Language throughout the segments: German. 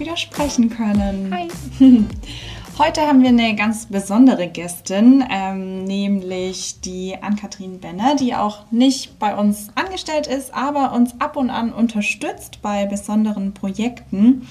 wieder sprechen können. Hi. Heute haben wir eine ganz besondere Gästin, ähm, nämlich die Ann-Kathrin Benner, die auch nicht bei uns angestellt ist, aber uns ab und an unterstützt bei besonderen Projekten.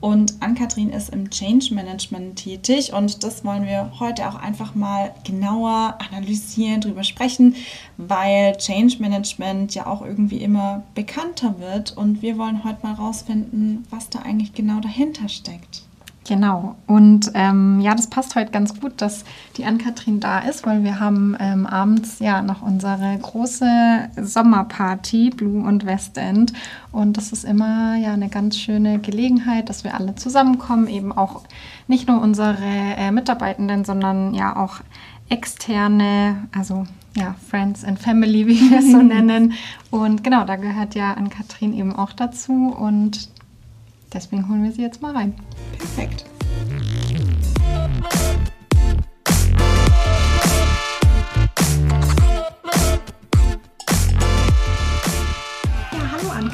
Und Ann-Kathrin ist im Change Management tätig und das wollen wir heute auch einfach mal genauer analysieren, drüber sprechen, weil Change Management ja auch irgendwie immer bekannter wird und wir wollen heute mal rausfinden, was da eigentlich genau dahinter steckt. Genau. Und ähm, ja, das passt heute ganz gut, dass die Ann-Kathrin da ist, weil wir haben ähm, abends ja noch unsere große Sommerparty, Blue und Westend. Und das ist immer ja eine ganz schöne Gelegenheit, dass wir alle zusammenkommen, eben auch nicht nur unsere äh, Mitarbeitenden, sondern ja auch externe, also ja, Friends and Family, wie wir es so nennen. Und genau, da gehört ja Ann-Kathrin eben auch dazu. Und deswegen holen wir sie jetzt mal rein. Perfekt.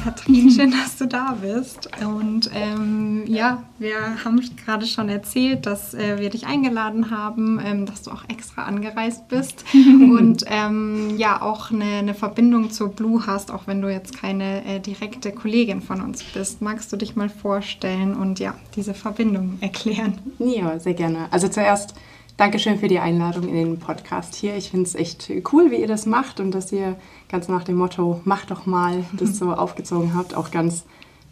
Katrin, schön, dass du da bist. Und ähm, ja, wir haben gerade schon erzählt, dass äh, wir dich eingeladen haben, ähm, dass du auch extra angereist bist und ähm, ja auch eine, eine, Verbindung zur Blue hast, auch wenn du jetzt keine äh, direkte Kollegin von uns bist. Magst du dich mal vorstellen und ja, diese Verbindung erklären? Ja, sehr gerne. Also zuerst Dankeschön für die Einladung in den Podcast hier. Ich finde es echt cool, wie ihr das macht und dass ihr ganz nach dem Motto, mach doch mal, das so aufgezogen habt. Auch ganz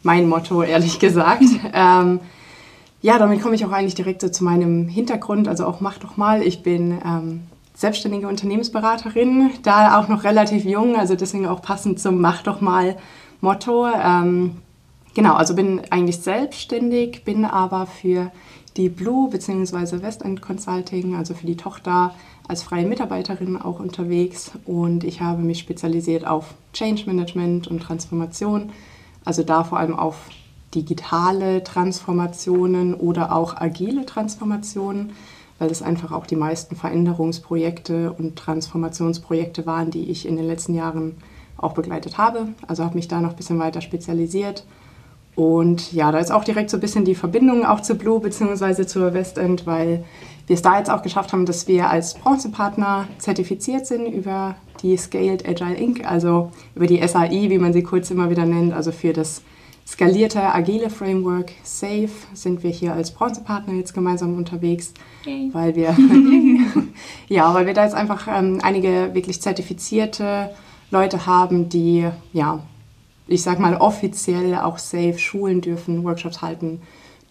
mein Motto, ehrlich gesagt. ähm, ja, damit komme ich auch eigentlich direkt so zu meinem Hintergrund. Also auch mach doch mal. Ich bin ähm, selbstständige Unternehmensberaterin, da auch noch relativ jung, also deswegen auch passend zum Mach doch mal Motto. Ähm, genau, also bin eigentlich selbstständig, bin aber für die Blue bzw. Westend Consulting, also für die Tochter, als freie Mitarbeiterin auch unterwegs und ich habe mich spezialisiert auf Change Management und Transformation, also da vor allem auf digitale Transformationen oder auch agile Transformationen, weil das einfach auch die meisten Veränderungsprojekte und Transformationsprojekte waren, die ich in den letzten Jahren auch begleitet habe. Also habe mich da noch ein bisschen weiter spezialisiert und ja, da ist auch direkt so ein bisschen die Verbindung auch zu Blue bzw. zur Westend, weil wir es da jetzt auch geschafft haben, dass wir als Branchenpartner zertifiziert sind über die Scaled Agile Inc., also über die SAI, wie man sie kurz immer wieder nennt, also für das skalierte agile Framework SAFE sind wir hier als Branchenpartner jetzt gemeinsam unterwegs, okay. weil wir ja, weil wir da jetzt einfach ähm, einige wirklich zertifizierte Leute haben, die ja ich sag mal, offiziell auch safe schulen dürfen, Workshops halten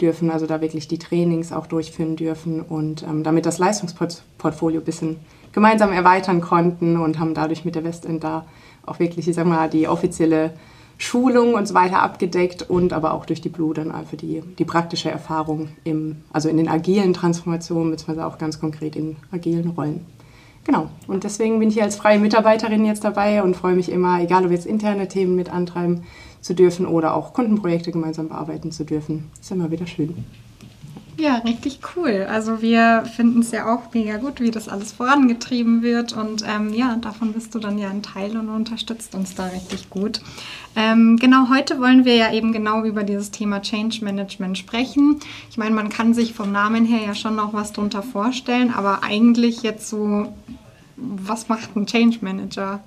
dürfen, also da wirklich die Trainings auch durchführen dürfen und ähm, damit das Leistungsportfolio ein bisschen gemeinsam erweitern konnten und haben dadurch mit der Westend da auch wirklich, ich sag mal, die offizielle Schulung und so weiter abgedeckt und aber auch durch die Blue dann einfach die, die praktische Erfahrung im, also in den agilen Transformationen, beziehungsweise auch ganz konkret in agilen Rollen. Genau, und deswegen bin ich hier als freie Mitarbeiterin jetzt dabei und freue mich immer, egal ob jetzt interne Themen mit antreiben zu dürfen oder auch Kundenprojekte gemeinsam bearbeiten zu dürfen. Ist immer wieder schön. Ja, richtig cool. Also wir finden es ja auch mega gut, wie das alles vorangetrieben wird. Und ähm, ja, davon bist du dann ja ein Teil und unterstützt uns da richtig gut. Ähm, genau, heute wollen wir ja eben genau über dieses Thema Change Management sprechen. Ich meine, man kann sich vom Namen her ja schon noch was drunter vorstellen, aber eigentlich jetzt so, was macht ein Change Manager?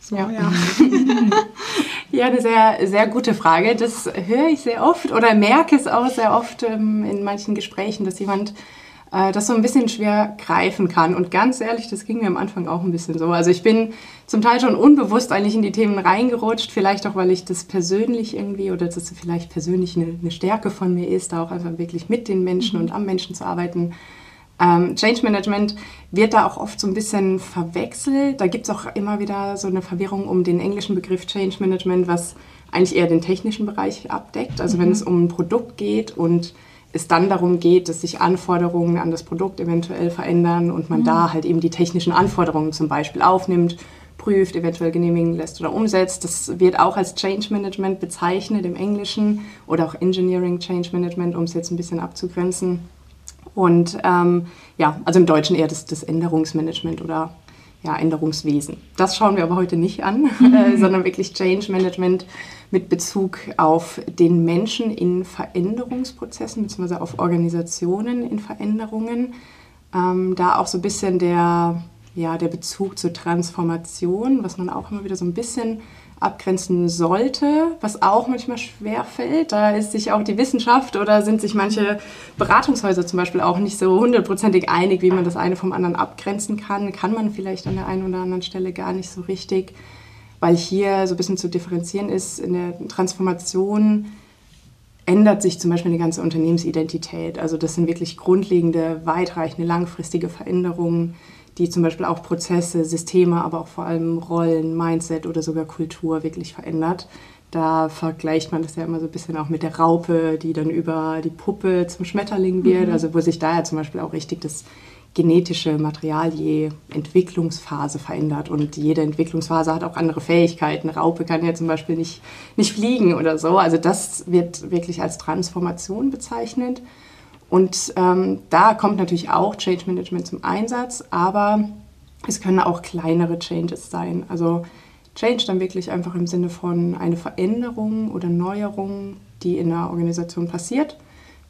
So, ja. Ja. ja, eine sehr, sehr gute Frage. Das höre ich sehr oft oder merke es auch sehr oft ähm, in manchen Gesprächen, dass jemand äh, das so ein bisschen schwer greifen kann. Und ganz ehrlich, das ging mir am Anfang auch ein bisschen so. Also ich bin zum Teil schon unbewusst eigentlich in die Themen reingerutscht, vielleicht auch, weil ich das persönlich irgendwie oder das vielleicht persönlich eine, eine Stärke von mir ist, da auch einfach wirklich mit den Menschen mhm. und am Menschen zu arbeiten. Ähm, Change Management wird da auch oft so ein bisschen verwechselt. Da gibt es auch immer wieder so eine Verwirrung um den englischen Begriff Change Management, was eigentlich eher den technischen Bereich abdeckt. Also mhm. wenn es um ein Produkt geht und es dann darum geht, dass sich Anforderungen an das Produkt eventuell verändern und man mhm. da halt eben die technischen Anforderungen zum Beispiel aufnimmt, prüft, eventuell genehmigen lässt oder umsetzt. Das wird auch als Change Management bezeichnet im Englischen oder auch Engineering Change Management, um es jetzt ein bisschen abzugrenzen. Und ähm, ja, also im Deutschen eher das, das Änderungsmanagement oder ja, Änderungswesen. Das schauen wir aber heute nicht an, äh, sondern wirklich Change Management mit Bezug auf den Menschen in Veränderungsprozessen beziehungsweise auf Organisationen in Veränderungen. Ähm, da auch so ein bisschen der, ja, der Bezug zur Transformation, was man auch immer wieder so ein bisschen abgrenzen sollte, was auch manchmal schwer fällt. Da ist sich auch die Wissenschaft oder sind sich manche Beratungshäuser zum Beispiel auch nicht so hundertprozentig einig, wie man das eine vom anderen abgrenzen kann. Kann man vielleicht an der einen oder anderen Stelle gar nicht so richtig, weil hier so ein bisschen zu differenzieren ist. In der Transformation ändert sich zum Beispiel eine ganze Unternehmensidentität. Also das sind wirklich grundlegende, weitreichende, langfristige Veränderungen die zum Beispiel auch Prozesse, Systeme, aber auch vor allem Rollen, Mindset oder sogar Kultur wirklich verändert. Da vergleicht man das ja immer so ein bisschen auch mit der Raupe, die dann über die Puppe zum Schmetterling wird, mhm. also wo sich da ja zum Beispiel auch richtig das genetische Material je Entwicklungsphase verändert und jede Entwicklungsphase hat auch andere Fähigkeiten. Raupe kann ja zum Beispiel nicht, nicht fliegen oder so. Also das wird wirklich als Transformation bezeichnet. Und ähm, da kommt natürlich auch Change Management zum Einsatz, aber es können auch kleinere Changes sein. Also Change dann wirklich einfach im Sinne von eine Veränderung oder Neuerung, die in einer Organisation passiert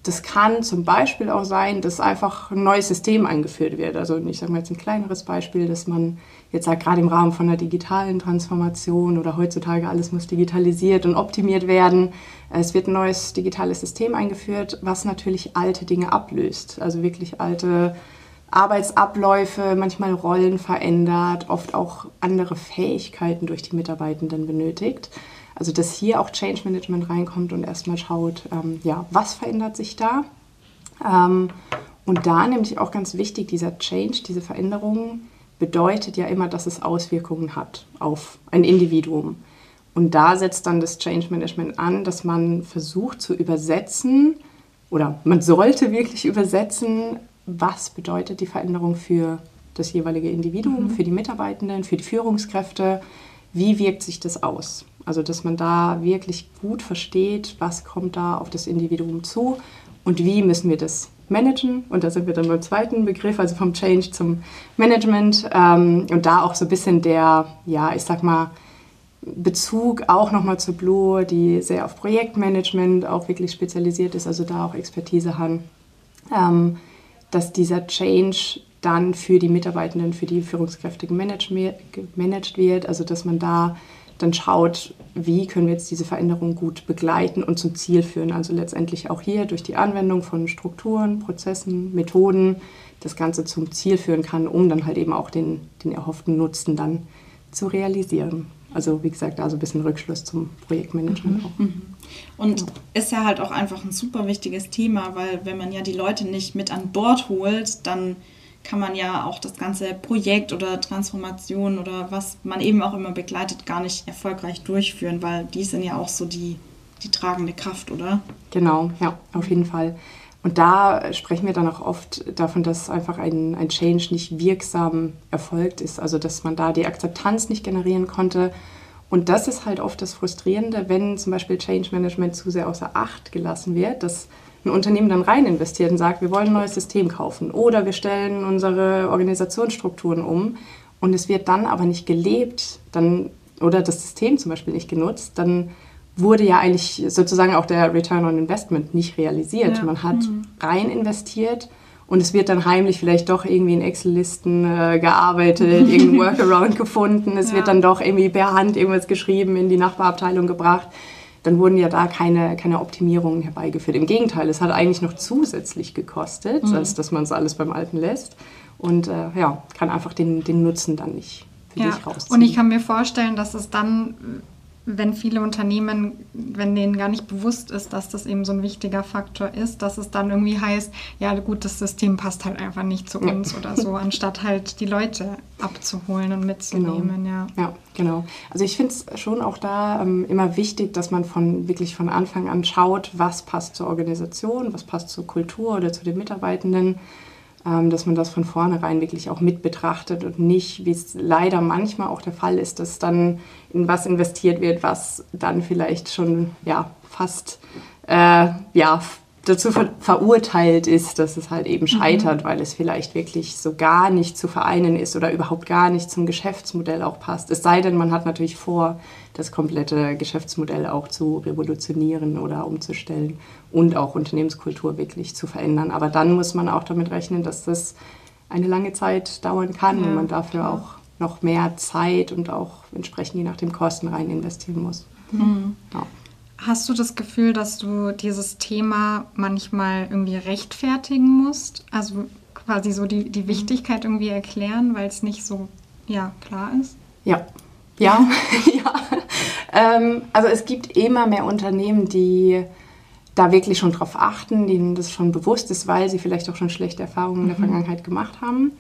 das kann zum Beispiel auch sein, dass einfach ein neues System eingeführt wird. Also ich sage mal jetzt ein kleineres Beispiel, dass man jetzt sagt, gerade im Rahmen von einer digitalen Transformation oder heutzutage alles muss digitalisiert und optimiert werden. Es wird ein neues digitales System eingeführt, was natürlich alte Dinge ablöst. Also wirklich alte Arbeitsabläufe, manchmal Rollen verändert, oft auch andere Fähigkeiten durch die Mitarbeitenden benötigt. Also dass hier auch Change Management reinkommt und erstmal schaut, ähm, ja, was verändert sich da. Ähm, und da nämlich auch ganz wichtig, dieser Change, diese Veränderung bedeutet ja immer, dass es Auswirkungen hat auf ein Individuum. Und da setzt dann das Change Management an, dass man versucht zu übersetzen oder man sollte wirklich übersetzen, was bedeutet die Veränderung für das jeweilige Individuum, mhm. für die Mitarbeitenden, für die Führungskräfte, wie wirkt sich das aus? Also, dass man da wirklich gut versteht, was kommt da auf das Individuum zu und wie müssen wir das managen. Und da sind wir dann beim zweiten Begriff, also vom Change zum Management. Ähm, und da auch so ein bisschen der, ja, ich sag mal, Bezug auch nochmal zu Blue, die sehr auf Projektmanagement auch wirklich spezialisiert ist, also da auch Expertise haben, ähm, dass dieser Change dann für die Mitarbeitenden, für die Führungskräfte gemanagt wird, also dass man da dann schaut, wie können wir jetzt diese Veränderung gut begleiten und zum Ziel führen. Also letztendlich auch hier durch die Anwendung von Strukturen, Prozessen, Methoden das Ganze zum Ziel führen kann, um dann halt eben auch den, den erhofften Nutzen dann zu realisieren. Also wie gesagt, da so ein bisschen Rückschluss zum Projektmanagement mhm. auch. Mhm. Und ja. ist ja halt auch einfach ein super wichtiges Thema, weil wenn man ja die Leute nicht mit an Bord holt, dann kann man ja auch das ganze Projekt oder Transformation oder was man eben auch immer begleitet, gar nicht erfolgreich durchführen, weil die sind ja auch so die, die tragende Kraft, oder? Genau, ja, auf jeden Fall. Und da sprechen wir dann auch oft davon, dass einfach ein, ein Change nicht wirksam erfolgt ist, also dass man da die Akzeptanz nicht generieren konnte. Und das ist halt oft das Frustrierende, wenn zum Beispiel Change Management zu sehr außer Acht gelassen wird, dass ein Unternehmen dann rein investiert und sagt, wir wollen ein neues System kaufen oder wir stellen unsere Organisationsstrukturen um und es wird dann aber nicht gelebt dann, oder das System zum Beispiel nicht genutzt, dann wurde ja eigentlich sozusagen auch der Return on Investment nicht realisiert. Ja. Man hat mhm. rein investiert und es wird dann heimlich vielleicht doch irgendwie in Excel-Listen äh, gearbeitet, irgendein Workaround gefunden, es ja. wird dann doch irgendwie per Hand irgendwas geschrieben, in die Nachbarabteilung gebracht dann wurden ja da keine, keine Optimierungen herbeigeführt. Im Gegenteil, es hat eigentlich noch zusätzlich gekostet, mhm. als dass man es alles beim Alten lässt. Und äh, ja, kann einfach den, den Nutzen dann nicht ja. Und ich kann mir vorstellen, dass es dann wenn viele Unternehmen, wenn denen gar nicht bewusst ist, dass das eben so ein wichtiger Faktor ist, dass es dann irgendwie heißt, ja gut, das System passt halt einfach nicht zu uns ja. oder so, anstatt halt die Leute abzuholen und mitzunehmen. Genau. Ja. ja, genau. Also ich finde es schon auch da ähm, immer wichtig, dass man von wirklich von Anfang an schaut, was passt zur Organisation, was passt zur Kultur oder zu den Mitarbeitenden dass man das von vornherein wirklich auch mit betrachtet und nicht, wie es leider manchmal auch der Fall ist, dass dann in was investiert wird, was dann vielleicht schon ja, fast äh, ja, dazu ver verurteilt ist, dass es halt eben scheitert, mhm. weil es vielleicht wirklich so gar nicht zu vereinen ist oder überhaupt gar nicht zum Geschäftsmodell auch passt. Es sei denn, man hat natürlich vor, das komplette Geschäftsmodell auch zu revolutionieren oder umzustellen und auch Unternehmenskultur wirklich zu verändern. Aber dann muss man auch damit rechnen, dass das eine lange Zeit dauern kann ja, und man dafür klar. auch noch mehr Zeit und auch entsprechend je nach dem Kosten rein investieren muss. Mhm. Ja. Hast du das Gefühl, dass du dieses Thema manchmal irgendwie rechtfertigen musst? Also quasi so die, die Wichtigkeit irgendwie erklären, weil es nicht so ja, klar ist? Ja, ja, ja. Ähm, also es gibt immer mehr Unternehmen, die da wirklich schon drauf achten, denen das schon bewusst ist, weil sie vielleicht auch schon schlechte Erfahrungen in der mhm. Vergangenheit gemacht haben.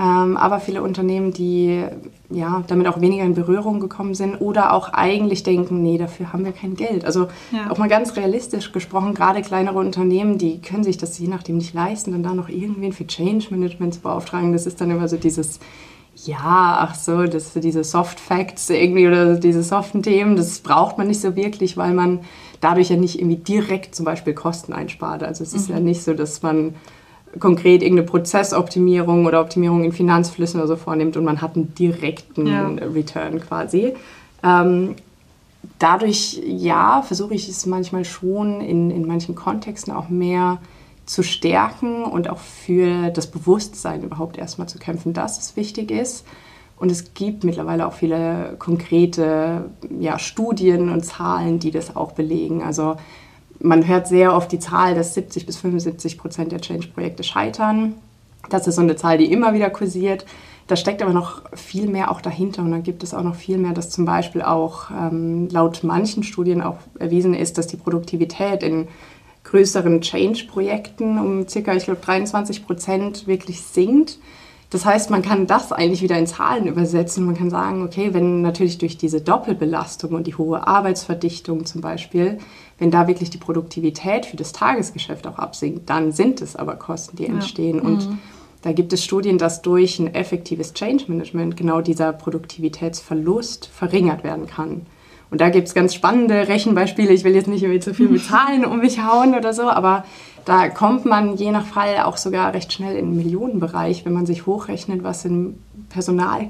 Ähm, aber viele Unternehmen, die ja, damit auch weniger in Berührung gekommen sind oder auch eigentlich denken, nee, dafür haben wir kein Geld. Also ja. auch mal ganz realistisch gesprochen, gerade kleinere Unternehmen, die können sich das je nachdem nicht leisten, dann da noch irgendwen für Change Management zu beauftragen. Das ist dann immer so dieses, ja, ach so, das, diese Soft Facts irgendwie oder diese soften Themen, das braucht man nicht so wirklich, weil man dadurch ja nicht irgendwie direkt zum Beispiel Kosten einspart. Also es ist mhm. ja nicht so, dass man konkret irgendeine Prozessoptimierung oder Optimierung in Finanzflüssen oder so vornimmt und man hat einen direkten ja. Return quasi. Ähm, dadurch, ja, versuche ich es manchmal schon in, in manchen Kontexten auch mehr zu stärken und auch für das Bewusstsein überhaupt erstmal zu kämpfen, dass es wichtig ist. Und es gibt mittlerweile auch viele konkrete ja, Studien und Zahlen, die das auch belegen. Also man hört sehr oft die Zahl, dass 70 bis 75 Prozent der Change-Projekte scheitern. Das ist so eine Zahl, die immer wieder kursiert. Da steckt aber noch viel mehr auch dahinter und dann gibt es auch noch viel mehr, dass zum Beispiel auch ähm, laut manchen Studien auch erwiesen ist, dass die Produktivität in größeren Change-Projekten um circa, ich glaube, 23 Prozent wirklich sinkt. Das heißt, man kann das eigentlich wieder in Zahlen übersetzen. Man kann sagen, okay, wenn natürlich durch diese Doppelbelastung und die hohe Arbeitsverdichtung zum Beispiel, wenn da wirklich die Produktivität für das Tagesgeschäft auch absinkt, dann sind es aber Kosten, die entstehen. Ja. Und mhm. da gibt es Studien, dass durch ein effektives Change Management genau dieser Produktivitätsverlust verringert werden kann. Und da gibt es ganz spannende Rechenbeispiele. Ich will jetzt nicht irgendwie zu viel mit Zahlen um mich hauen oder so, aber da kommt man je nach Fall auch sogar recht schnell in den Millionenbereich, wenn man sich hochrechnet, was sind Personal,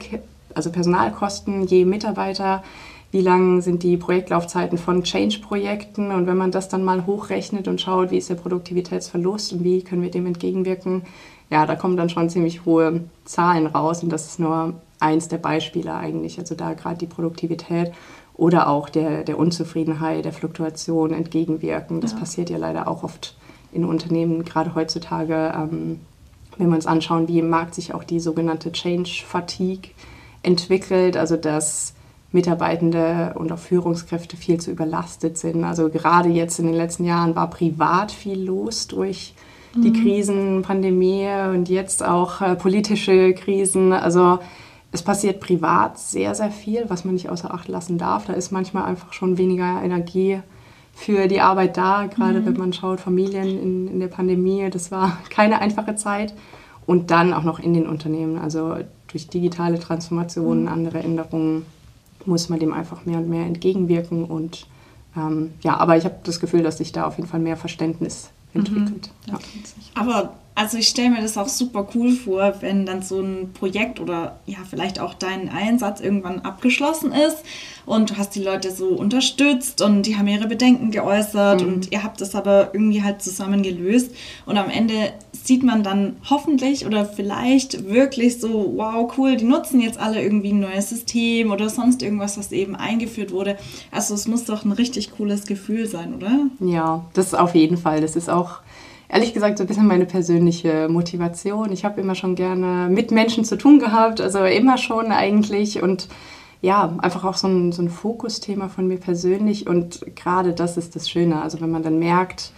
also Personalkosten je Mitarbeiter, wie lang sind die Projektlaufzeiten von Change-Projekten und wenn man das dann mal hochrechnet und schaut, wie ist der Produktivitätsverlust und wie können wir dem entgegenwirken, ja, da kommen dann schon ziemlich hohe Zahlen raus und das ist nur eins der Beispiele eigentlich. Also da gerade die Produktivität oder auch der, der Unzufriedenheit, der Fluktuation entgegenwirken. Das ja. passiert ja leider auch oft in Unternehmen, gerade heutzutage, ähm, wenn wir uns anschauen, wie im Markt sich auch die sogenannte Change Fatigue entwickelt, also dass Mitarbeitende und auch Führungskräfte viel zu überlastet sind. Also gerade jetzt in den letzten Jahren war privat viel los durch die mhm. Krisen, Pandemie und jetzt auch äh, politische Krisen. Also es passiert privat sehr, sehr viel, was man nicht außer Acht lassen darf. Da ist manchmal einfach schon weniger Energie für die Arbeit da, gerade mhm. wenn man schaut, Familien in, in der Pandemie, das war keine einfache Zeit. Und dann auch noch in den Unternehmen, also durch digitale Transformationen, mhm. andere Änderungen, muss man dem einfach mehr und mehr entgegenwirken. Und ähm, ja, aber ich habe das Gefühl, dass sich da auf jeden Fall mehr Verständnis mhm. entwickelt. Mhm. Ja. Aber also ich stelle mir das auch super cool vor, wenn dann so ein Projekt oder ja vielleicht auch dein Einsatz irgendwann abgeschlossen ist und du hast die Leute so unterstützt und die haben ihre Bedenken geäußert mhm. und ihr habt das aber irgendwie halt zusammen gelöst und am Ende sieht man dann hoffentlich oder vielleicht wirklich so, wow, cool, die nutzen jetzt alle irgendwie ein neues System oder sonst irgendwas, was eben eingeführt wurde. Also es muss doch ein richtig cooles Gefühl sein, oder? Ja, das auf jeden Fall. Das ist auch ehrlich gesagt so ein bisschen meine persönliche Motivation. Ich habe immer schon gerne mit Menschen zu tun gehabt, also immer schon eigentlich. Und ja, einfach auch so ein, so ein Fokusthema von mir persönlich. Und gerade das ist das Schöne, also wenn man dann merkt,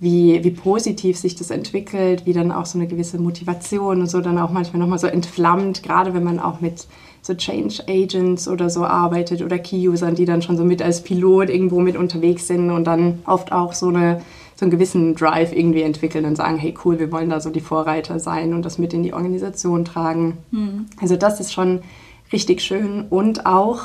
wie, wie positiv sich das entwickelt, wie dann auch so eine gewisse Motivation und so dann auch manchmal nochmal so entflammt, gerade wenn man auch mit so Change Agents oder so arbeitet oder Key-Usern, die dann schon so mit als Pilot irgendwo mit unterwegs sind und dann oft auch so eine so einen gewissen Drive irgendwie entwickeln und sagen, hey cool, wir wollen da so die Vorreiter sein und das mit in die Organisation tragen. Mhm. Also das ist schon richtig schön und auch,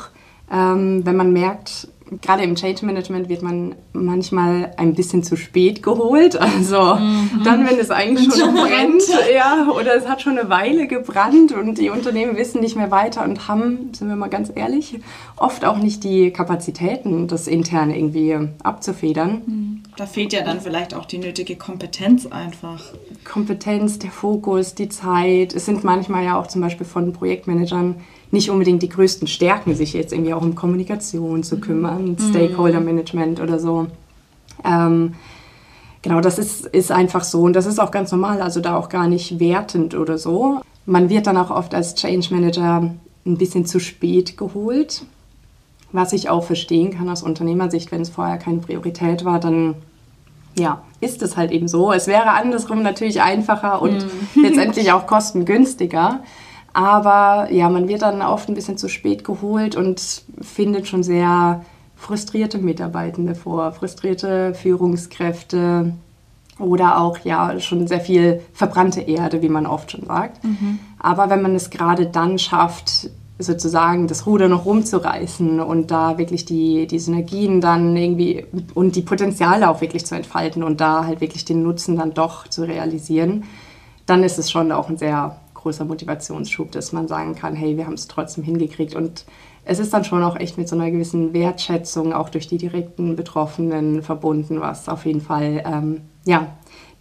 ähm, wenn man merkt, gerade im Change Management wird man manchmal ein bisschen zu spät geholt. Also mhm. dann, wenn es eigentlich schon brennt, ja, oder es hat schon eine Weile gebrannt und die Unternehmen wissen nicht mehr weiter und haben, sind wir mal ganz ehrlich, oft auch nicht die Kapazitäten, das intern irgendwie abzufedern. Mhm. Da fehlt ja dann vielleicht auch die nötige Kompetenz einfach. Kompetenz, der Fokus, die Zeit. Es sind manchmal ja auch zum Beispiel von Projektmanagern nicht unbedingt die größten Stärken, sich jetzt irgendwie auch um Kommunikation zu kümmern, mhm. Stakeholder Management oder so. Ähm, genau, das ist, ist einfach so und das ist auch ganz normal, also da auch gar nicht wertend oder so. Man wird dann auch oft als Change Manager ein bisschen zu spät geholt, was ich auch verstehen kann aus Unternehmersicht, wenn es vorher keine Priorität war, dann ja, ist es halt eben so. Es wäre andersrum natürlich einfacher und mhm. letztendlich auch kostengünstiger. Aber ja, man wird dann oft ein bisschen zu spät geholt und findet schon sehr frustrierte Mitarbeitende vor, frustrierte Führungskräfte oder auch ja schon sehr viel verbrannte Erde, wie man oft schon sagt. Mhm. Aber wenn man es gerade dann schafft, sozusagen das Ruder noch rumzureißen und da wirklich die, die Synergien dann irgendwie und die Potenziale auch wirklich zu entfalten und da halt wirklich den Nutzen dann doch zu realisieren, dann ist es schon auch ein sehr großer Motivationsschub, dass man sagen kann, hey, wir haben es trotzdem hingekriegt. Und es ist dann schon auch echt mit so einer gewissen Wertschätzung auch durch die direkten Betroffenen verbunden, was auf jeden Fall ähm, ja,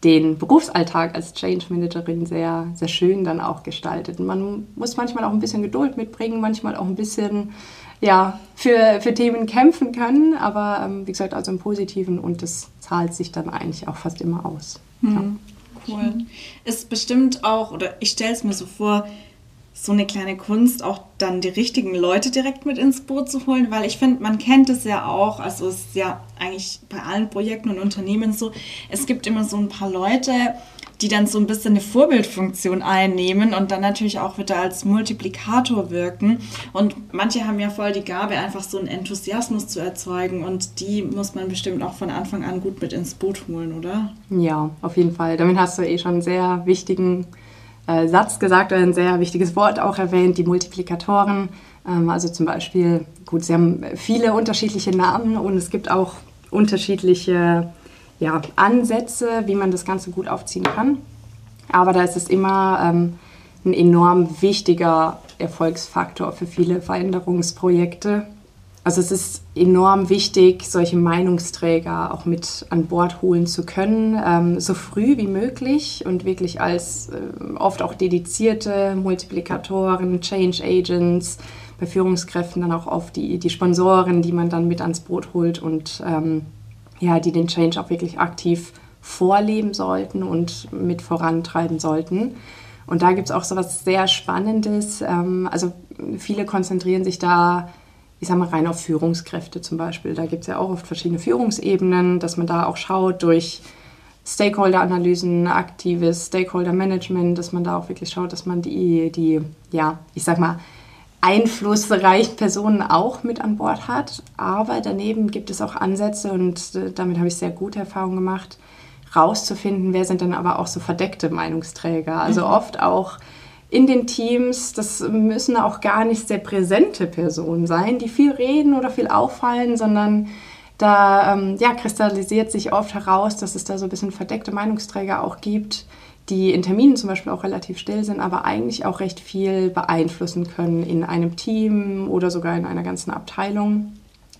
den Berufsalltag als Change Managerin sehr, sehr schön dann auch gestaltet. Und man muss manchmal auch ein bisschen Geduld mitbringen, manchmal auch ein bisschen ja, für, für Themen kämpfen können, aber ähm, wie gesagt, also im Positiven und das zahlt sich dann eigentlich auch fast immer aus. Mhm. Ja cool. Ist bestimmt auch, oder ich stelle es mir so vor, so eine kleine Kunst, auch dann die richtigen Leute direkt mit ins Boot zu holen, weil ich finde, man kennt es ja auch, also es ist ja eigentlich bei allen Projekten und Unternehmen so, es gibt immer so ein paar Leute, die dann so ein bisschen eine Vorbildfunktion einnehmen und dann natürlich auch wieder als Multiplikator wirken. Und manche haben ja voll die Gabe, einfach so einen Enthusiasmus zu erzeugen und die muss man bestimmt auch von Anfang an gut mit ins Boot holen, oder? Ja, auf jeden Fall. Damit hast du eh schon einen sehr wichtigen äh, Satz gesagt oder ein sehr wichtiges Wort auch erwähnt, die Multiplikatoren. Ähm, also zum Beispiel, gut, sie haben viele unterschiedliche Namen und es gibt auch unterschiedliche ja, Ansätze, wie man das Ganze gut aufziehen kann. Aber da ist es immer ähm, ein enorm wichtiger Erfolgsfaktor für viele Veränderungsprojekte. Also es ist enorm wichtig, solche Meinungsträger auch mit an Bord holen zu können, ähm, so früh wie möglich und wirklich als äh, oft auch dedizierte Multiplikatoren, Change Agents, bei Führungskräften dann auch oft die, die Sponsoren, die man dann mit ans Boot holt und ähm, ja, die den Change auch wirklich aktiv vorleben sollten und mit vorantreiben sollten. Und da gibt es auch so was sehr Spannendes. Ähm, also viele konzentrieren sich da, ich sage mal, rein auf Führungskräfte zum Beispiel. Da gibt es ja auch oft verschiedene Führungsebenen, dass man da auch schaut durch Stakeholder-Analysen, aktives Stakeholder-Management, dass man da auch wirklich schaut, dass man die, die ja, ich sag mal, einflussreichen Personen auch mit an Bord hat. Aber daneben gibt es auch Ansätze und äh, damit habe ich sehr gute Erfahrungen gemacht, rauszufinden, wer sind dann aber auch so verdeckte Meinungsträger. Also mhm. oft auch in den Teams, das müssen auch gar nicht sehr präsente Personen sein, die viel reden oder viel auffallen, sondern da ähm, ja, kristallisiert sich oft heraus, dass es da so ein bisschen verdeckte Meinungsträger auch gibt, die in Terminen zum Beispiel auch relativ still sind, aber eigentlich auch recht viel beeinflussen können in einem Team oder sogar in einer ganzen Abteilung.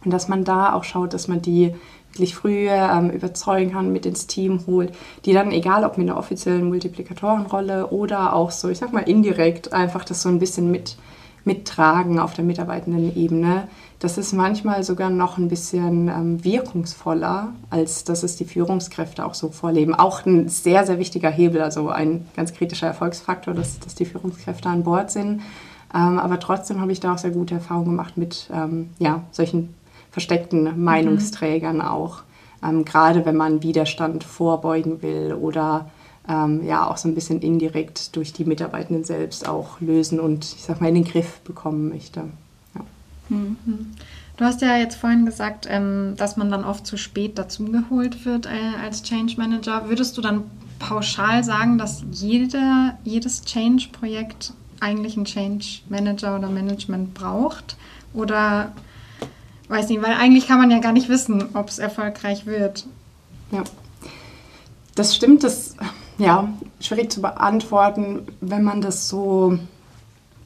Und dass man da auch schaut, dass man die wirklich früh ähm, überzeugen kann, mit ins Team holt, die dann, egal ob mit einer offiziellen Multiplikatorenrolle oder auch so, ich sag mal indirekt, einfach das so ein bisschen mit mittragen auf der mitarbeitenden Ebene, das ist manchmal sogar noch ein bisschen ähm, wirkungsvoller, als dass es die Führungskräfte auch so vorleben. Auch ein sehr, sehr wichtiger Hebel, also ein ganz kritischer Erfolgsfaktor, dass, dass die Führungskräfte an Bord sind. Ähm, aber trotzdem habe ich da auch sehr gute Erfahrungen gemacht mit ähm, ja, solchen versteckten Meinungsträgern mhm. auch. Ähm, gerade wenn man Widerstand vorbeugen will oder ähm, ja auch so ein bisschen indirekt durch die Mitarbeitenden selbst auch lösen und ich sag mal in den Griff bekommen möchte. Du hast ja jetzt vorhin gesagt, ähm, dass man dann oft zu spät dazugeholt wird äh, als Change Manager. Würdest du dann pauschal sagen, dass jede, jedes Change-Projekt eigentlich einen Change Manager oder Management braucht? Oder weiß nicht, weil eigentlich kann man ja gar nicht wissen, ob es erfolgreich wird. Ja. Das stimmt, das ja schwierig zu beantworten, wenn man das so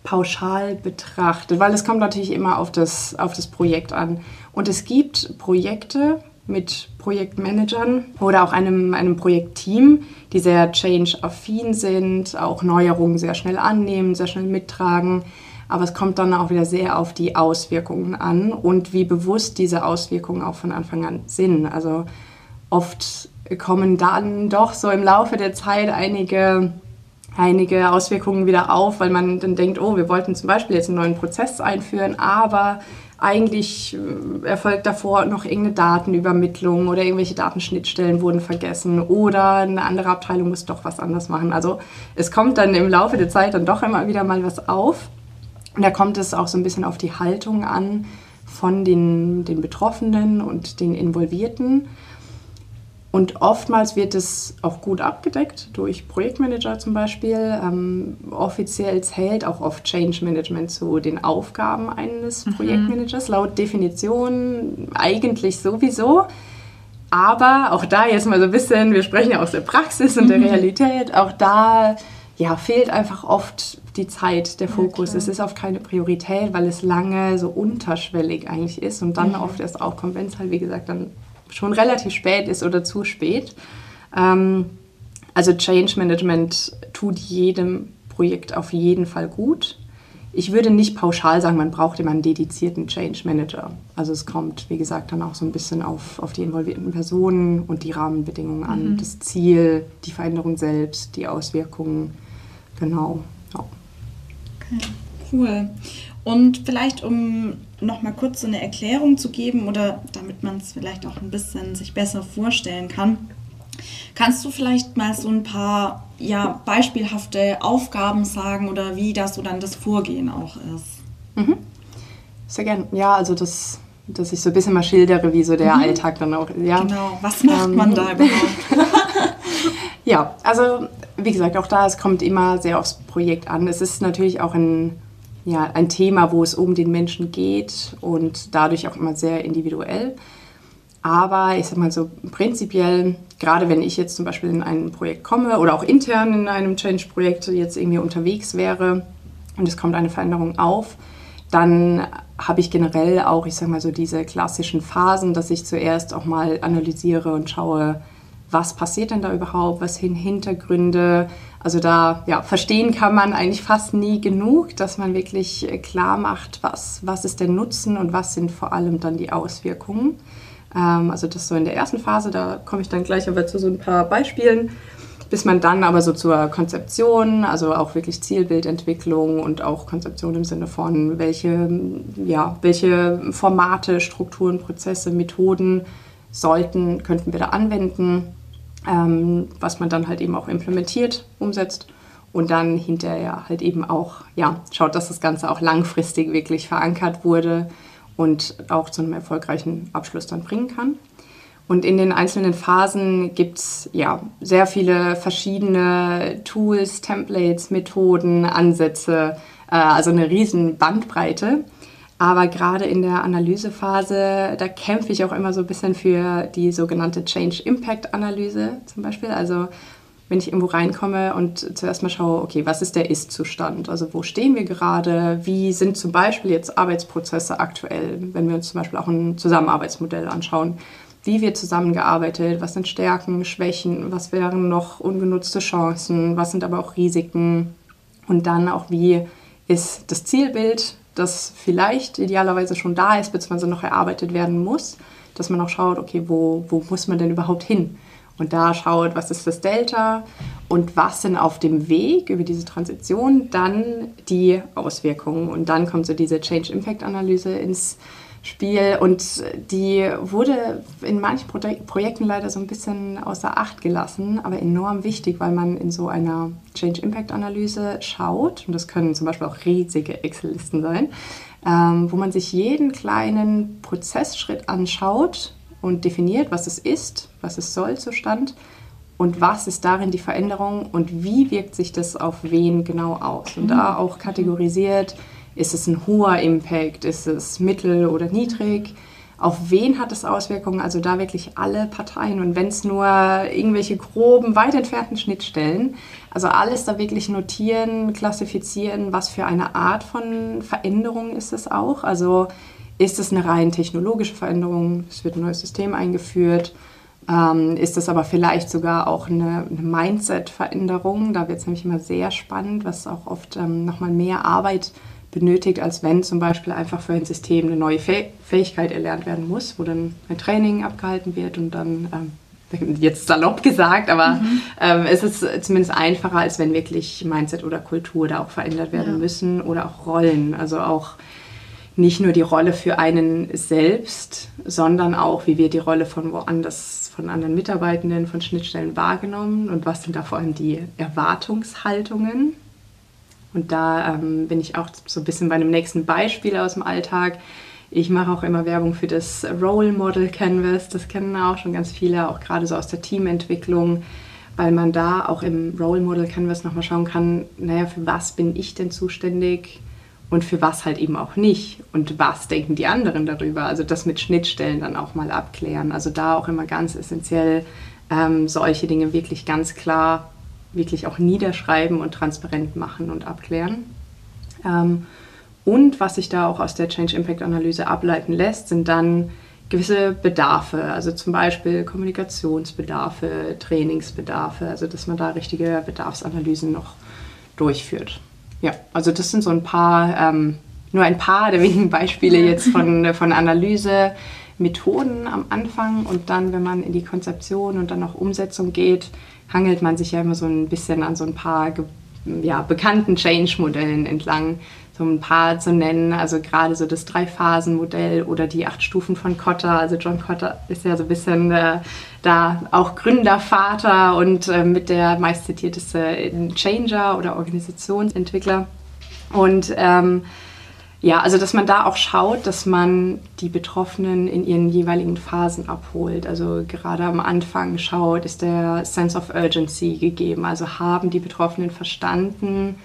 pauschal betrachtet, weil es kommt natürlich immer auf das, auf das Projekt an. Und es gibt Projekte mit Projektmanagern oder auch einem, einem Projektteam, die sehr change-affin sind, auch Neuerungen sehr schnell annehmen, sehr schnell mittragen. Aber es kommt dann auch wieder sehr auf die Auswirkungen an und wie bewusst diese Auswirkungen auch von Anfang an sind. Also oft kommen dann doch so im Laufe der Zeit einige einige Auswirkungen wieder auf, weil man dann denkt, oh, wir wollten zum Beispiel jetzt einen neuen Prozess einführen, aber eigentlich äh, erfolgt davor noch irgendeine Datenübermittlung oder irgendwelche Datenschnittstellen wurden vergessen oder eine andere Abteilung muss doch was anders machen. Also es kommt dann im Laufe der Zeit dann doch immer wieder mal was auf. Und da kommt es auch so ein bisschen auf die Haltung an von den, den Betroffenen und den Involvierten. Und oftmals wird es auch gut abgedeckt durch Projektmanager zum Beispiel. Ähm, offiziell zählt auch oft Change Management zu den Aufgaben eines mhm. Projektmanagers, laut Definition eigentlich sowieso. Aber auch da jetzt mal so ein bisschen, wir sprechen ja aus der Praxis und der mhm. Realität, auch da ja, fehlt einfach oft die Zeit, der Fokus. Ja, es ist oft keine Priorität, weil es lange so unterschwellig eigentlich ist und dann mhm. oft erst aufkommt, wenn es halt, wie gesagt, dann schon relativ spät ist oder zu spät. Ähm, also Change Management tut jedem Projekt auf jeden Fall gut. Ich würde nicht pauschal sagen, man braucht immer einen dedizierten Change Manager. Also es kommt, wie gesagt, dann auch so ein bisschen auf, auf die involvierten Personen und die Rahmenbedingungen an, mhm. das Ziel, die Veränderung selbst, die Auswirkungen. Genau. Ja. Okay, cool. Und vielleicht, um noch mal kurz so eine Erklärung zu geben oder damit man es vielleicht auch ein bisschen sich besser vorstellen kann, kannst du vielleicht mal so ein paar ja, beispielhafte Aufgaben sagen oder wie das so dann das Vorgehen auch ist? Mhm. Sehr gerne. Ja, also das, dass ich so ein bisschen mal schildere, wie so der mhm. Alltag dann auch ja. Genau, was macht ähm, man da überhaupt? ja, also wie gesagt, auch da, es kommt immer sehr aufs Projekt an. Es ist natürlich auch ein ja, ein Thema, wo es um den Menschen geht und dadurch auch immer sehr individuell. Aber ich sag mal so prinzipiell, gerade wenn ich jetzt zum Beispiel in ein Projekt komme oder auch intern in einem Change-Projekt jetzt irgendwie unterwegs wäre und es kommt eine Veränderung auf, dann habe ich generell auch, ich sag mal so diese klassischen Phasen, dass ich zuerst auch mal analysiere und schaue, was passiert denn da überhaupt, was sind Hintergründe. Also da ja, verstehen kann man eigentlich fast nie genug, dass man wirklich äh, klar macht, was, was ist der Nutzen und was sind vor allem dann die Auswirkungen. Ähm, also das so in der ersten Phase, da komme ich dann gleich aber zu so ein paar Beispielen, bis man dann aber so zur Konzeption, also auch wirklich Zielbildentwicklung und auch Konzeption im Sinne von, welche, ja, welche Formate, Strukturen, Prozesse, Methoden sollten, könnten wir da anwenden ähm, was man dann halt eben auch implementiert, umsetzt und dann hinterher halt eben auch ja, schaut, dass das Ganze auch langfristig wirklich verankert wurde und auch zu einem erfolgreichen Abschluss dann bringen kann. Und in den einzelnen Phasen gibt es ja, sehr viele verschiedene Tools, Templates, Methoden, Ansätze, äh, also eine riesen Bandbreite. Aber gerade in der Analysephase, da kämpfe ich auch immer so ein bisschen für die sogenannte Change Impact Analyse zum Beispiel. Also wenn ich irgendwo reinkomme und zuerst mal schaue, okay, was ist der Ist-Zustand? Also wo stehen wir gerade? Wie sind zum Beispiel jetzt Arbeitsprozesse aktuell, wenn wir uns zum Beispiel auch ein Zusammenarbeitsmodell anschauen? Wie wird zusammengearbeitet? Was sind Stärken, Schwächen? Was wären noch ungenutzte Chancen? Was sind aber auch Risiken? Und dann auch, wie ist das Zielbild das vielleicht idealerweise schon da ist, beziehungsweise noch erarbeitet werden muss, dass man auch schaut, okay, wo, wo muss man denn überhaupt hin? Und da schaut, was ist das Delta und was sind auf dem Weg über diese Transition dann die Auswirkungen. Und dann kommt so diese Change Impact Analyse ins Spiel. Und die wurde in manchen Pro Projekten leider so ein bisschen außer Acht gelassen, aber enorm wichtig, weil man in so einer Change Impact Analyse schaut, und das können zum Beispiel auch riesige Excel-Listen sein, ähm, wo man sich jeden kleinen Prozessschritt anschaut und definiert, was es ist, was es soll Zustand und was ist darin die Veränderung und wie wirkt sich das auf wen genau aus. Und da auch kategorisiert, Ist es ein hoher Impact? Ist es mittel oder niedrig? Auf wen hat es Auswirkungen? Also da wirklich alle Parteien und wenn es nur irgendwelche groben, weit entfernten Schnittstellen, also alles da wirklich notieren, klassifizieren, was für eine Art von Veränderung ist es auch. Also ist es eine rein technologische Veränderung? Es wird ein neues System eingeführt ähm, ist das aber vielleicht sogar auch eine, eine Mindset-Veränderung. Da wird es nämlich immer sehr spannend, was auch oft ähm, nochmal mehr Arbeit benötigt, als wenn zum Beispiel einfach für ein System eine neue Fähigkeit erlernt werden muss, wo dann ein Training abgehalten wird und dann, ähm, jetzt salopp gesagt, aber mhm. ähm, es ist zumindest einfacher, als wenn wirklich Mindset oder Kultur da auch verändert werden ja. müssen oder auch Rollen. Also auch nicht nur die Rolle für einen selbst, sondern auch, wie wird die Rolle von woanders, von anderen Mitarbeitenden, von Schnittstellen wahrgenommen und was sind da vor allem die Erwartungshaltungen. Und da ähm, bin ich auch so ein bisschen bei einem nächsten Beispiel aus dem Alltag. Ich mache auch immer Werbung für das Role Model Canvas. Das kennen auch schon ganz viele, auch gerade so aus der Teamentwicklung, weil man da auch im Role Model Canvas nochmal schauen kann, naja, für was bin ich denn zuständig? und für was halt eben auch nicht und was denken die anderen darüber. Also das mit Schnittstellen dann auch mal abklären. Also da auch immer ganz essentiell ähm, solche Dinge wirklich ganz klar, wirklich auch niederschreiben und transparent machen und abklären. Ähm, und was sich da auch aus der Change Impact Analyse ableiten lässt, sind dann gewisse Bedarfe, also zum Beispiel Kommunikationsbedarfe, Trainingsbedarfe, also dass man da richtige Bedarfsanalysen noch durchführt. Ja, also das sind so ein paar, ähm, nur ein paar der wenigen Beispiele jetzt von, von Analysemethoden am Anfang und dann, wenn man in die Konzeption und dann auch Umsetzung geht, hangelt man sich ja immer so ein bisschen an so ein paar ja, bekannten Change-Modellen entlang so ein paar zu nennen. Also gerade so das Drei-Phasen-Modell oder die acht Stufen von Cotter. Also John Cotter ist ja so ein bisschen äh, da auch Gründervater und äh, mit der meistzitierteste Changer oder Organisationsentwickler. Und ähm, ja, also dass man da auch schaut, dass man die Betroffenen in ihren jeweiligen Phasen abholt. Also gerade am Anfang schaut, ist der Sense of Urgency gegeben. Also haben die Betroffenen verstanden,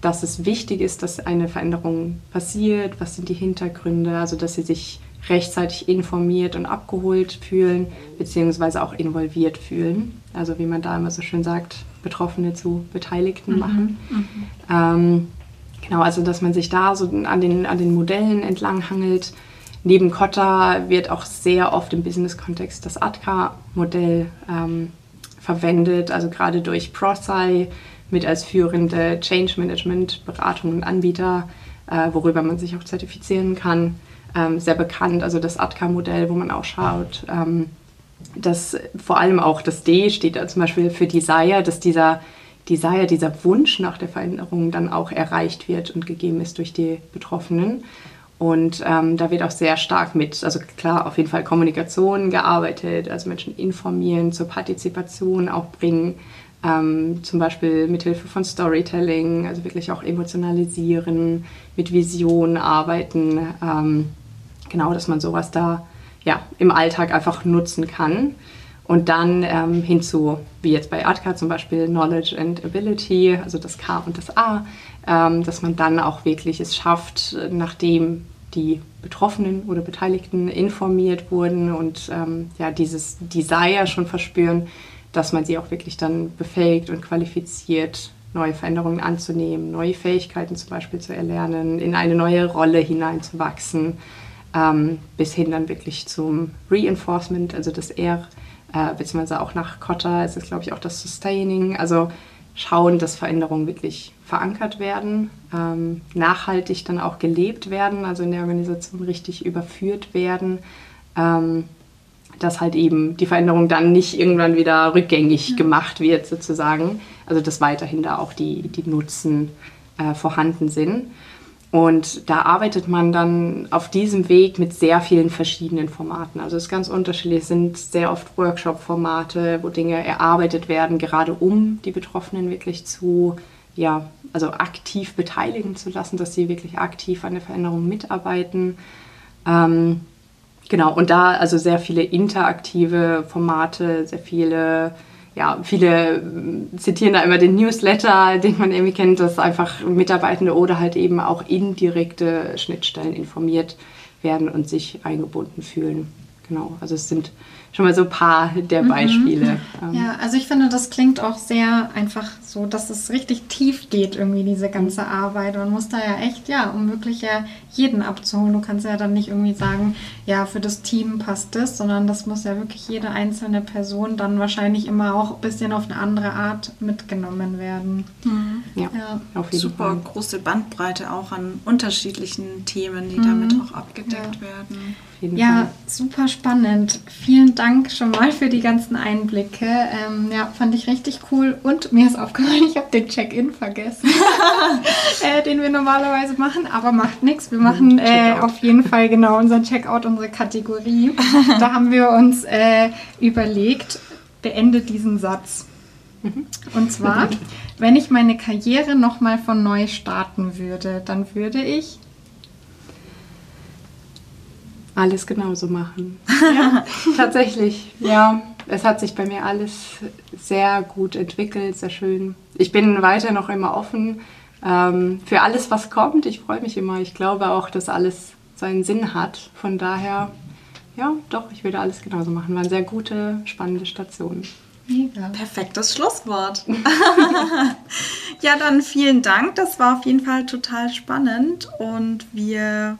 dass es wichtig ist, dass eine Veränderung passiert, was sind die Hintergründe, also dass sie sich rechtzeitig informiert und abgeholt fühlen, beziehungsweise auch involviert fühlen. Also wie man da immer so schön sagt, Betroffene zu Beteiligten mhm. machen. Mhm. Ähm, genau, also dass man sich da so an den, an den Modellen entlanghangelt. Neben Kotta wird auch sehr oft im Business-Kontext das ATKA-Modell ähm, verwendet, also gerade durch ProSci mit als führende Change Management Beratung und Anbieter, äh, worüber man sich auch zertifizieren kann, ähm, sehr bekannt. Also das ATKA-Modell, wo man auch schaut, ähm, dass vor allem auch das D steht da zum Beispiel für Desire, dass dieser Desire, dieser Wunsch nach der Veränderung dann auch erreicht wird und gegeben ist durch die Betroffenen. Und ähm, da wird auch sehr stark mit, also klar, auf jeden Fall Kommunikation gearbeitet, also Menschen informieren, zur Partizipation auch bringen, ähm, zum Beispiel mit Hilfe von Storytelling, also wirklich auch emotionalisieren, mit Visionen arbeiten. Ähm, genau, dass man sowas da ja, im Alltag einfach nutzen kann. Und dann ähm, hinzu, wie jetzt bei ARTCA zum Beispiel, Knowledge and Ability, also das K und das A, ähm, dass man dann auch wirklich es schafft, nachdem die Betroffenen oder Beteiligten informiert wurden und ähm, ja, dieses Desire schon verspüren, dass man sie auch wirklich dann befähigt und qualifiziert, neue Veränderungen anzunehmen, neue Fähigkeiten zum Beispiel zu erlernen, in eine neue Rolle hineinzuwachsen, ähm, bis hin dann wirklich zum Reinforcement, also das R, äh, beziehungsweise auch nach Kotta ist es, glaube ich, auch das Sustaining, also schauen, dass Veränderungen wirklich verankert werden, ähm, nachhaltig dann auch gelebt werden, also in der Organisation richtig überführt werden. Ähm, dass halt eben die Veränderung dann nicht irgendwann wieder rückgängig ja. gemacht wird, sozusagen. Also dass weiterhin da auch die, die Nutzen äh, vorhanden sind. Und da arbeitet man dann auf diesem Weg mit sehr vielen verschiedenen Formaten. Also es ist ganz unterschiedlich. Es sind sehr oft Workshop-Formate, wo Dinge erarbeitet werden, gerade um die Betroffenen wirklich zu, ja, also aktiv beteiligen zu lassen, dass sie wirklich aktiv an der Veränderung mitarbeiten. Ähm, Genau, und da also sehr viele interaktive Formate, sehr viele ja, viele äh, zitieren da immer den Newsletter, den man irgendwie kennt, dass einfach Mitarbeitende oder halt eben auch indirekte Schnittstellen informiert werden und sich eingebunden fühlen. Genau, also es sind schon mal so ein paar der mhm. Beispiele. Mhm. Ja, also ich finde, das klingt auch sehr einfach so, dass es richtig tief geht, irgendwie diese ganze mhm. Arbeit. Man muss da ja echt, ja, um wirklich ja jeden abzuholen. Du kannst ja dann nicht irgendwie sagen, ja, für das Team passt das, sondern das muss ja wirklich jede einzelne Person dann wahrscheinlich immer auch ein bisschen auf eine andere Art mitgenommen werden. Mhm. Ja, ja, auf jeden Super Fall. große Bandbreite auch an unterschiedlichen Themen, die mhm. damit auch abgedeckt ja. werden ja, Fall. super spannend. Vielen Dank schon mal für die ganzen Einblicke. Ähm, ja, fand ich richtig cool. Und mir ist aufgefallen, ich habe den Check-in vergessen, äh, den wir normalerweise machen, aber macht nichts. Wir machen äh, auf jeden Fall genau unseren Checkout, unsere Kategorie. da haben wir uns äh, überlegt, beende diesen Satz. Mhm. Und zwar, wenn ich meine Karriere nochmal von neu starten würde, dann würde ich alles genauso machen. Ja, tatsächlich. Ja, es hat sich bei mir alles sehr gut entwickelt, sehr schön. Ich bin weiter noch immer offen ähm, für alles, was kommt. Ich freue mich immer. Ich glaube auch, dass alles seinen Sinn hat. Von daher, ja, doch, ich würde alles genauso machen. Waren sehr gute, spannende Stationen. Mega. Perfektes Schlusswort. ja, dann vielen Dank. Das war auf jeden Fall total spannend und wir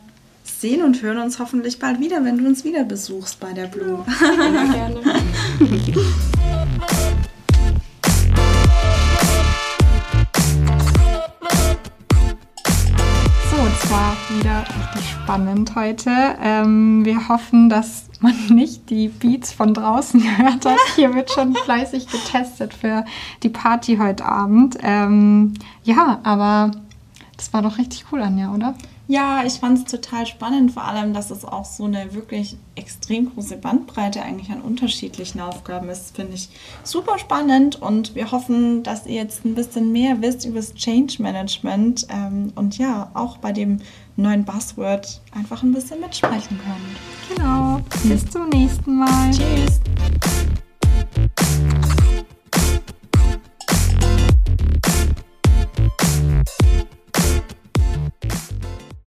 sehen und hören uns hoffentlich bald wieder, wenn du uns wieder besuchst bei der Blue. Ja, gerne. So, es war wieder richtig spannend heute. Ähm, wir hoffen, dass man nicht die Beats von draußen gehört hat. Hier wird schon fleißig getestet für die Party heute Abend. Ähm, ja, aber das war doch richtig cool, Anja, oder? Ja, ich fand es total spannend, vor allem, dass es auch so eine wirklich extrem große Bandbreite eigentlich an unterschiedlichen Aufgaben ist, finde ich super spannend und wir hoffen, dass ihr jetzt ein bisschen mehr wisst über das Change Management ähm, und ja, auch bei dem neuen Buzzword einfach ein bisschen mitsprechen könnt. Genau. Bis zum nächsten Mal. Tschüss.